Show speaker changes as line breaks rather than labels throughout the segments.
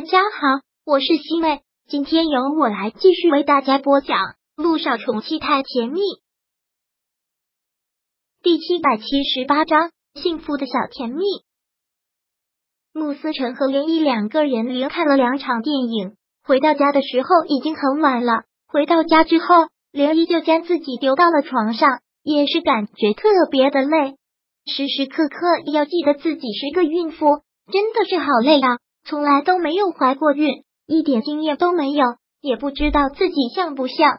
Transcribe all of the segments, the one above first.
大家好，我是西妹，今天由我来继续为大家播讲《路上宠妻太甜蜜》第七百七十八章幸福的小甜蜜。穆思成和连毅两个人连看了两场电影，回到家的时候已经很晚了。回到家之后，连毅就将自己丢到了床上，也是感觉特别的累，时时刻刻要记得自己是个孕妇，真的是好累啊！从来都没有怀过孕，一点经验都没有，也不知道自己像不像。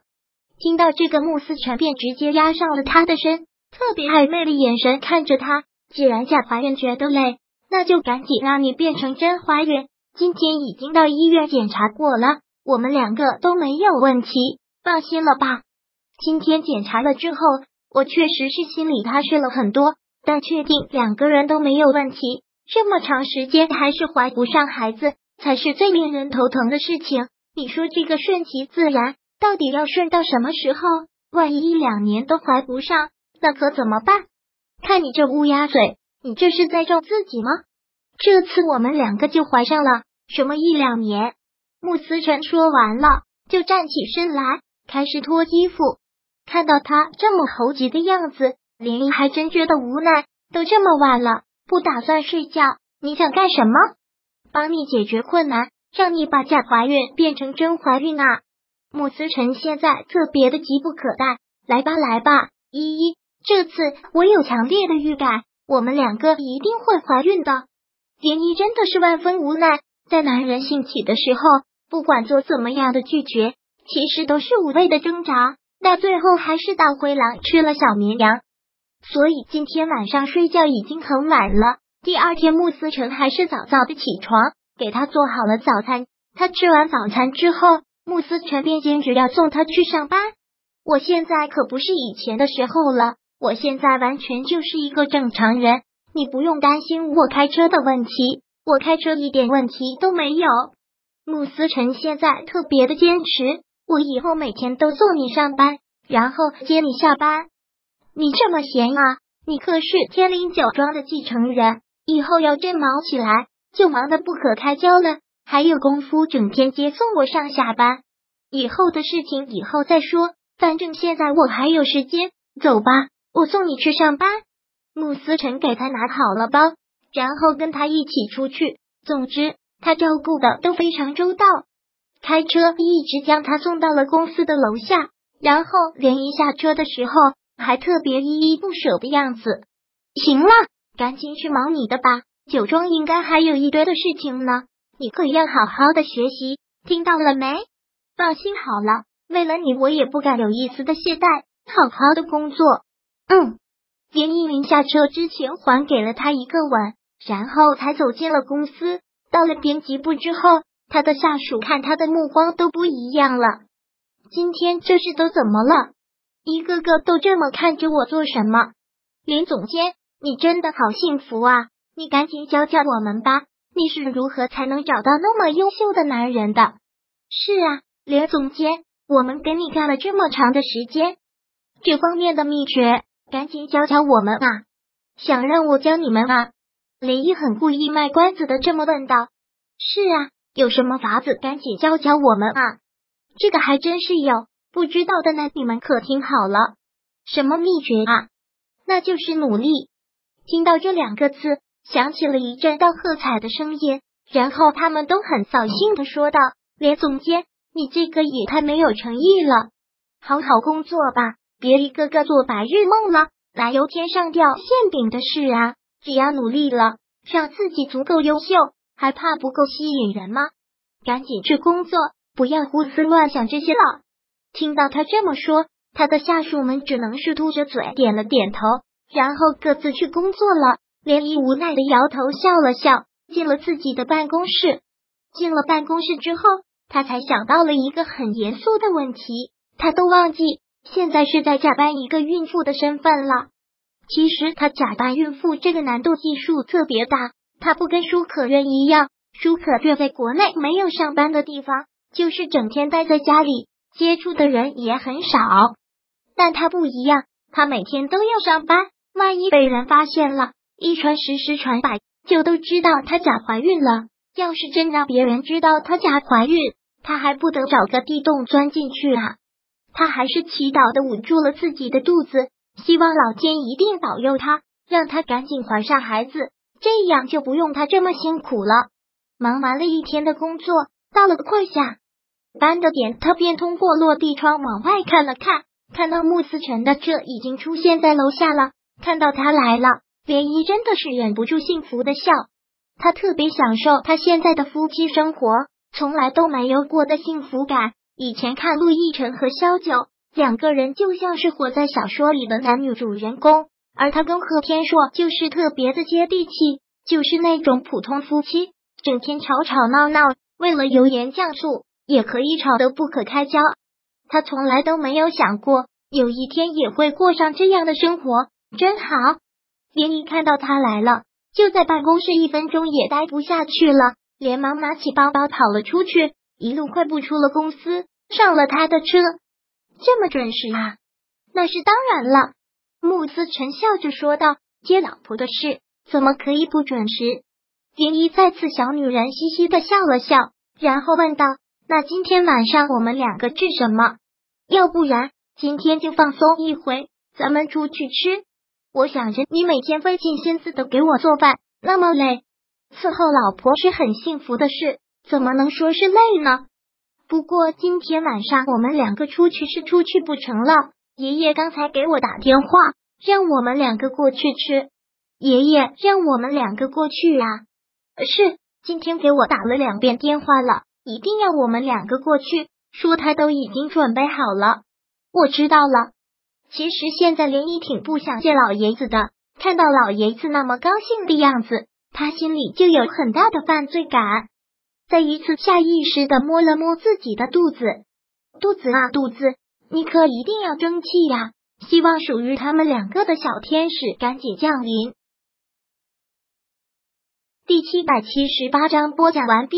听到这个，穆思成便直接压上了他的身，特别暧昧的眼神看着他。既然假怀孕觉得累，那就赶紧让你变成真怀孕。今天已经到医院检查过了，我们两个都没有问题，放心了吧？今天检查了之后，我确实是心里踏实了很多，但确定两个人都没有问题。这么长时间还是怀不上孩子，才是最令人头疼的事情。你说这个顺其自然，到底要顺到什么时候？万一一两年都怀不上，那可怎么办？看你这乌鸦嘴，你这是在咒自己吗？这次我们两个就怀上了，什么一两年？穆思辰说完了，就站起身来，开始脱衣服。看到他这么猴急的样子，林毅还真觉得无奈。都这么晚了。不打算睡觉，你想干什么？帮你解决困难，让你把假怀孕变成真怀孕啊！穆思成现在特别的急不可待，来吧来吧，依依，这次我有强烈的预感，我们两个一定会怀孕的。林依真的是万分无奈，在男人兴起的时候，不管做怎么样的拒绝，其实都是无谓的挣扎，到最后还是大灰狼吃了小绵羊。所以今天晚上睡觉已经很晚了。第二天，穆思成还是早早的起床，给他做好了早餐。他吃完早餐之后，穆思成便坚持要送他去上班。我现在可不是以前的时候了，我现在完全就是一个正常人，你不用担心我开车的问题，我开车一点问题都没有。穆思成现在特别的坚持，我以后每天都送你上班，然后接你下班。你这么闲啊？你可是天灵酒庄的继承人，以后要真忙起来，就忙得不可开交了。还有功夫整天接送我上下班？以后的事情以后再说，反正现在我还有时间。走吧，我送你去上班。穆思成给他拿好了包，然后跟他一起出去。总之，他照顾的都非常周到，开车一直将他送到了公司的楼下，然后连一下车的时候。还特别依依不舍的样子。行了，赶紧去忙你的吧。酒庄应该还有一堆的事情呢，你可要好好的学习，听到了没？放心好了，为了你，我也不敢有一丝的懈怠，好好的工作。嗯。连依云下车之前还给了他一个吻，然后才走进了公司。到了编辑部之后，他的下属看他的目光都不一样了。今天这是都怎么了？一个个都这么看着我做什么？林总监，你真的好幸福啊！你赶紧教教我们吧，你是如何才能找到那么优秀的男人的？是啊，林总监，我们跟你干了这么长的时间，这方面的秘诀，赶紧教教我们啊！想让我教你们啊？林毅很故意卖关子的这么问道。是啊，有什么法子，赶紧教教我们啊！这个还真是有。不知道的呢，你们可听好了，什么秘诀啊？那就是努力。听到这两个字，响起了一阵道喝彩的声音，然后他们都很扫兴的说道：“连总监，你这个也太没有诚意了，好好工作吧，别一个个做白日梦了，哪有天上掉馅饼的事啊？只要努力了，让自己足够优秀，还怕不够吸引人吗？赶紧去工作，不要胡思乱想这些了。”听到他这么说，他的下属们只能是嘟着嘴点了点头，然后各自去工作了。连依无奈的摇头笑了笑，进了自己的办公室。进了办公室之后，他才想到了一个很严肃的问题，他都忘记现在是在假扮一个孕妇的身份了。其实他假扮孕妇这个难度系数特别大，他不跟舒可愿一样，舒可愿在国内没有上班的地方，就是整天待在家里。接触的人也很少，但他不一样，他每天都要上班。万一被人发现了，一传十，十传百，就都知道他假怀孕了。要是真让别人知道她假怀孕，她还不得找个地洞钻进去啊！她还是祈祷的捂住了自己的肚子，希望老天一定保佑她，让她赶紧怀上孩子，这样就不用她这么辛苦了。忙完了一天的工作，到了快下班的点，他便通过落地窗往外看了看，看到穆思辰的车已经出现在楼下了。看到他来了，涟漪真的是忍不住幸福的笑。他特别享受他现在的夫妻生活，从来都没有过的幸福感。以前看陆亦辰和萧九两个人，就像是活在小说里的男女主人公，而他跟贺天硕就是特别的接地气，就是那种普通夫妻，整天吵吵闹闹，为了油盐酱醋也可以吵得不可开交。他从来都没有想过有一天也会过上这样的生活，真好。连漪看到他来了。就在办公室，一分钟也待不下去了，连忙拿起包包跑了出去，一路快步出了公司，上了他的车。这么准时啊？那是当然了。穆思成笑着说道：“接老婆的事怎么可以不准时？”林一再次小女人嘻嘻的笑了笑，然后问道：“那今天晚上我们两个吃什么？要不然今天就放松一回，咱们出去吃。”我想着你每天费尽心思的给我做饭，那么累，伺候老婆是很幸福的事，怎么能说是累呢？不过今天晚上我们两个出去是出去不成了。爷爷刚才给我打电话，让我们两个过去吃。爷爷让我们两个过去啊？是，今天给我打了两遍电话了，一定要我们两个过去，说他都已经准备好了。我知道了。其实现在连漪挺不想见老爷子的，看到老爷子那么高兴的样子，他心里就有很大的犯罪感。再一次下意识的摸了摸自己的肚子，肚子啊肚子，你可一定要争气呀！希望属于他们两个的小天使赶紧降临。第七百七十八章播讲完毕。